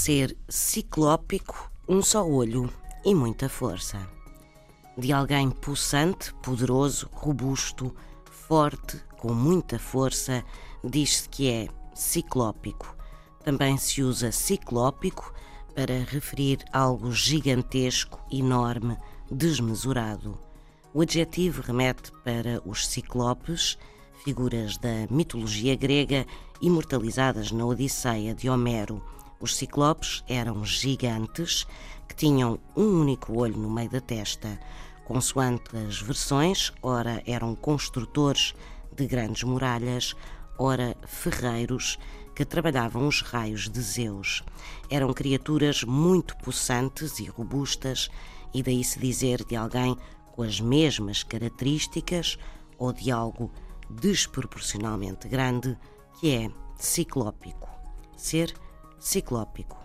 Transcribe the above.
ser ciclópico, um só olho e muita força. De alguém pulsante, poderoso, robusto, forte, com muita força, diz-se que é ciclópico. Também se usa ciclópico para referir algo gigantesco, enorme, desmesurado. O adjetivo remete para os ciclopes, figuras da mitologia grega imortalizadas na Odisseia de Homero. Os ciclopes eram gigantes que tinham um único olho no meio da testa. Consoante as versões, ora eram construtores de grandes muralhas, ora ferreiros que trabalhavam os raios de Zeus. Eram criaturas muito possantes e robustas, e daí se dizer de alguém com as mesmas características ou de algo desproporcionalmente grande, que é ciclópico. Ser ciclópico.